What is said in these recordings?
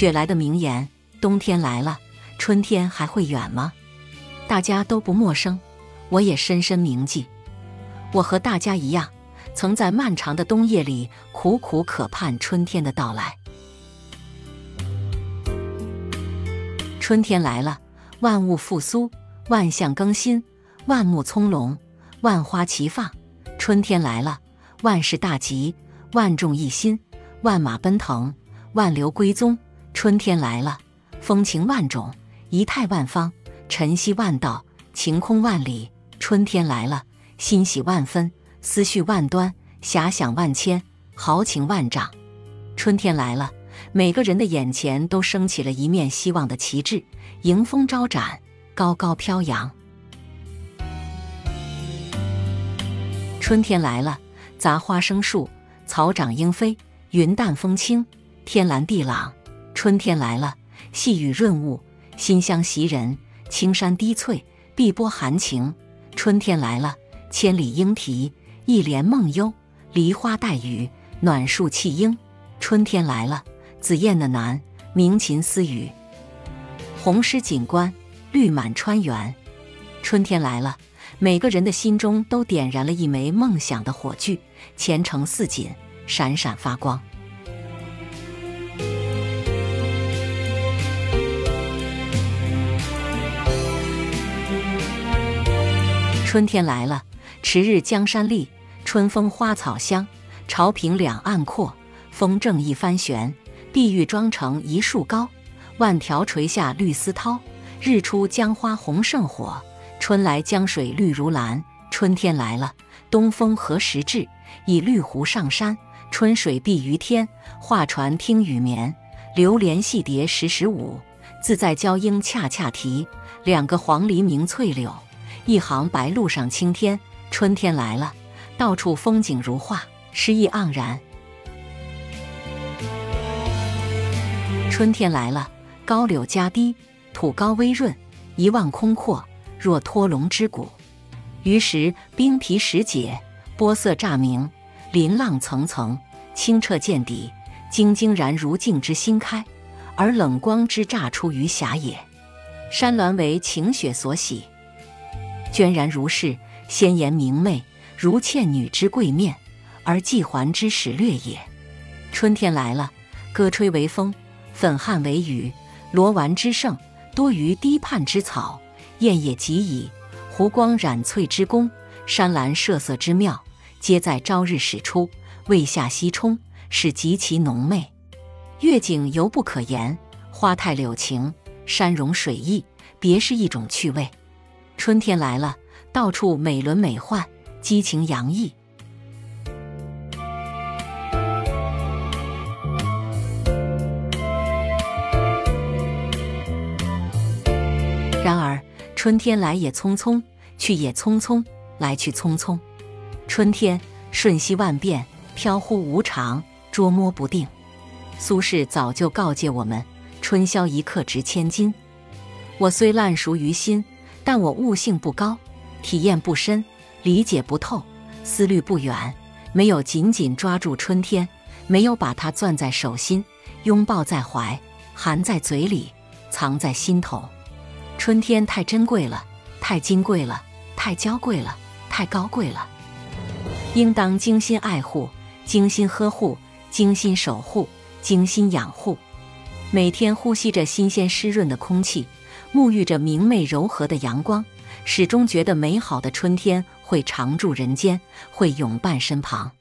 雪莱的名言：“冬天来了，春天还会远吗？”大家都不陌生，我也深深铭记。我和大家一样，曾在漫长的冬夜里苦苦渴盼春天的到来。春天来了，万物复苏，万象更新，万木葱茏，万花齐放。春天来了，万事大吉，万众一心，万马奔腾，万流归宗。春天来了，风情万种，仪态万方，晨曦万道，晴空万里。春天来了，欣喜万分，思绪万端，遐想万千，豪情万丈。春天来了。每个人的眼前都升起了一面希望的旗帜，迎风招展，高高飘扬。春天来了，杂花生树，草长莺飞，云淡风轻，天蓝地朗。春天来了，细雨润物，馨香袭人，青山低翠，碧波含情。春天来了，千里莺啼，一帘梦幽，梨花带雨，暖树气莺。春天来了。紫燕的南，鸣琴私语，红湿锦官，绿满川原。春天来了，每个人的心中都点燃了一枚梦想的火炬，前程似锦，闪闪发光。春天来了，迟日江山丽，春风花草香，潮平两岸阔，风正一帆悬。碧玉妆成一树高，万条垂下绿丝绦。日出江花红胜火，春来江水绿如蓝。春天来了，东风何时至？以绿湖上山，春水碧于天。画船听雨眠，流连戏蝶时时舞。自在娇莺恰恰啼，两个黄鹂鸣翠柳，一行白鹭上青天。春天来了，到处风景如画，诗意盎然。春天来了，高柳加低，土高微润，一望空阔，若脱龙之谷。于是冰皮石解，波色乍明，鳞浪层层，清澈见底，晶晶然如镜之新开，而冷光之乍出于霞也。山峦为晴雪所洗，娟然如是，鲜妍明媚，如倩女之桂面，而髻环之始略也。春天来了，歌吹为风。粉汉为雨，罗丸之盛，多于堤畔之草；艳也极矣。湖光染翠之宫，山岚设色之妙，皆在朝日始出，未下西冲，是极其浓媚。月景犹不可言，花态柳情，山容水意，别是一种趣味。春天来了，到处美轮美奂，激情洋溢。然而，春天来也匆匆，去也匆匆，来去匆匆。春天瞬息万变，飘忽无常，捉摸不定。苏轼早就告诫我们：“春宵一刻值千金。”我虽烂熟于心，但我悟性不高，体验不深，理解不透，思虑不远，没有紧紧抓住春天，没有把它攥在手心，拥抱在怀，含在嘴里，藏在心头。春天太珍贵了，太金贵了，太娇贵了，太高贵了，应当精心爱护、精心呵护、精心守护、精心养护。每天呼吸着新鲜湿润的空气，沐浴着明媚柔和的阳光，始终觉得美好的春天会常驻人间，会永伴身旁。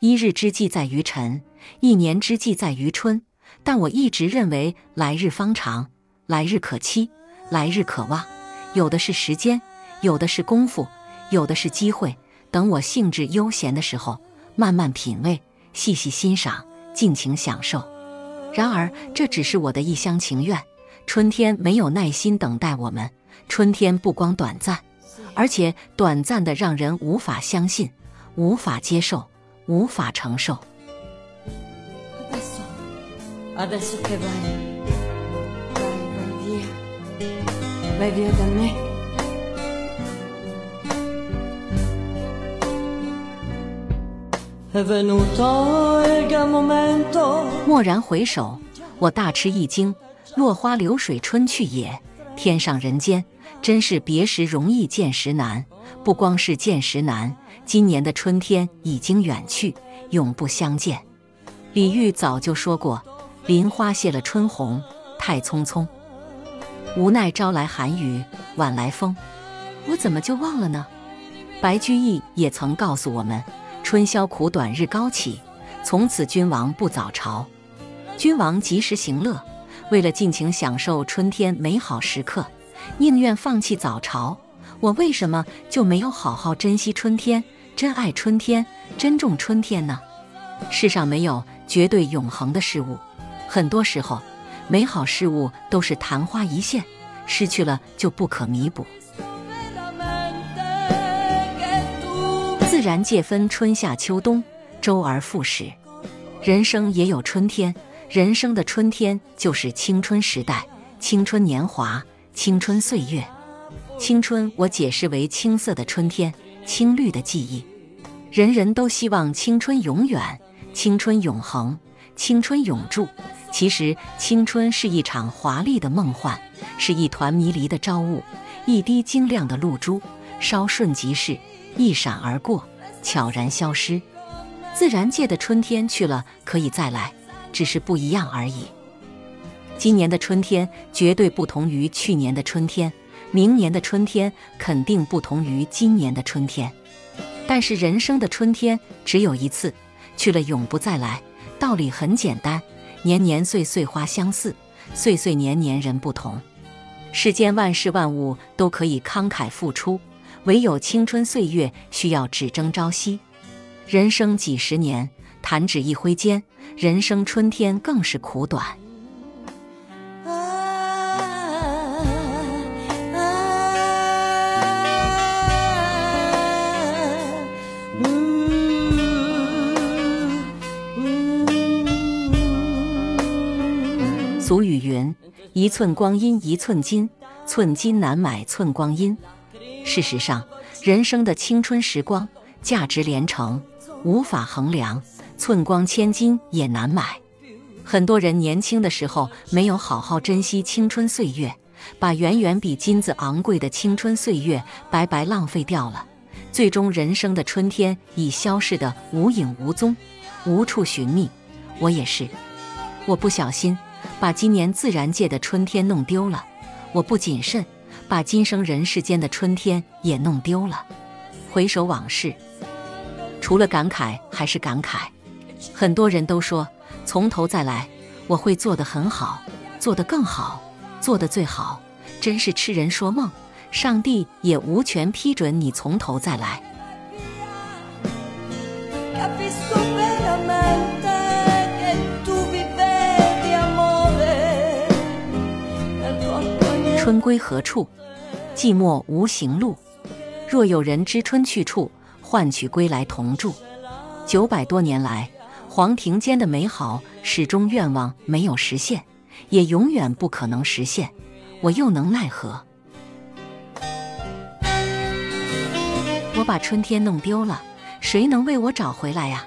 一日之计在于晨，一年之计在于春。但我一直认为，来日方长，来日可期。来日可望，有的是时间，有的是功夫，有的是机会。等我兴致悠闲的时候，慢慢品味，细细欣赏，尽情享受。然而，这只是我的一厢情愿。春天没有耐心等待我们，春天不光短暂，而且短暂的让人无法相信，无法接受，无法承受。蓦然回首，我大吃一惊。落花流水春去也，天上人间，真是别时容易见时难。不光是见时难，今年的春天已经远去，永不相见。李煜早就说过：“林花谢了春红，太匆匆。无奈朝来寒雨，晚来风。”我怎么就忘了呢？白居易也曾告诉我们：“春宵苦短日高起，从此君王不早朝。”君王及时行乐。为了尽情享受春天美好时刻，宁愿放弃早朝。我为什么就没有好好珍惜春天、珍爱春天、珍重春天呢？世上没有绝对永恒的事物，很多时候，美好事物都是昙花一现，失去了就不可弥补。自然界分春夏秋冬，周而复始，人生也有春天。人生的春天就是青春时代，青春年华，青春岁月。青春，我解释为青涩的春天，青绿的记忆。人人都希望青春永远，青春永恒，青春永驻。其实，青春是一场华丽的梦幻，是一团迷离的朝雾，一滴晶亮的露珠，稍瞬即逝，一闪而过，悄然消失。自然界的春天去了，可以再来。只是不一样而已。今年的春天绝对不同于去年的春天，明年的春天肯定不同于今年的春天。但是人生的春天只有一次，去了永不再来。道理很简单：年年岁岁花相似，岁岁年年人不同。世间万事万物都可以慷慨付出，唯有青春岁月需要只争朝夕。人生几十年。弹指一挥间，人生春天更是苦短。俗语云：“一寸光阴一寸金，寸金难买寸光阴。”事实上，人生的青春时光价值连城，无法衡量。寸光千金也难买，很多人年轻的时候没有好好珍惜青春岁月，把远远比金子昂贵的青春岁月白白浪费掉了，最终人生的春天已消逝得无影无踪，无处寻觅。我也是，我不小心把今年自然界的春天弄丢了，我不谨慎把今生人世间的春天也弄丢了。回首往事，除了感慨还是感慨。很多人都说从头再来，我会做得很好，做得更好，做得最好，真是痴人说梦。上帝也无权批准你从头再来。春归何处？寂寞无行路。若有人知春去处，换取归来同住。九百多年来。黄庭坚的美好始终愿望没有实现，也永远不可能实现，我又能奈何？我把春天弄丢了，谁能为我找回来呀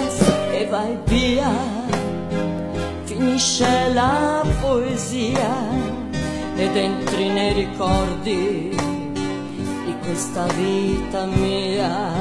paras e vai via, finisce la poesia ed entri nei ricordi di questa vita mia.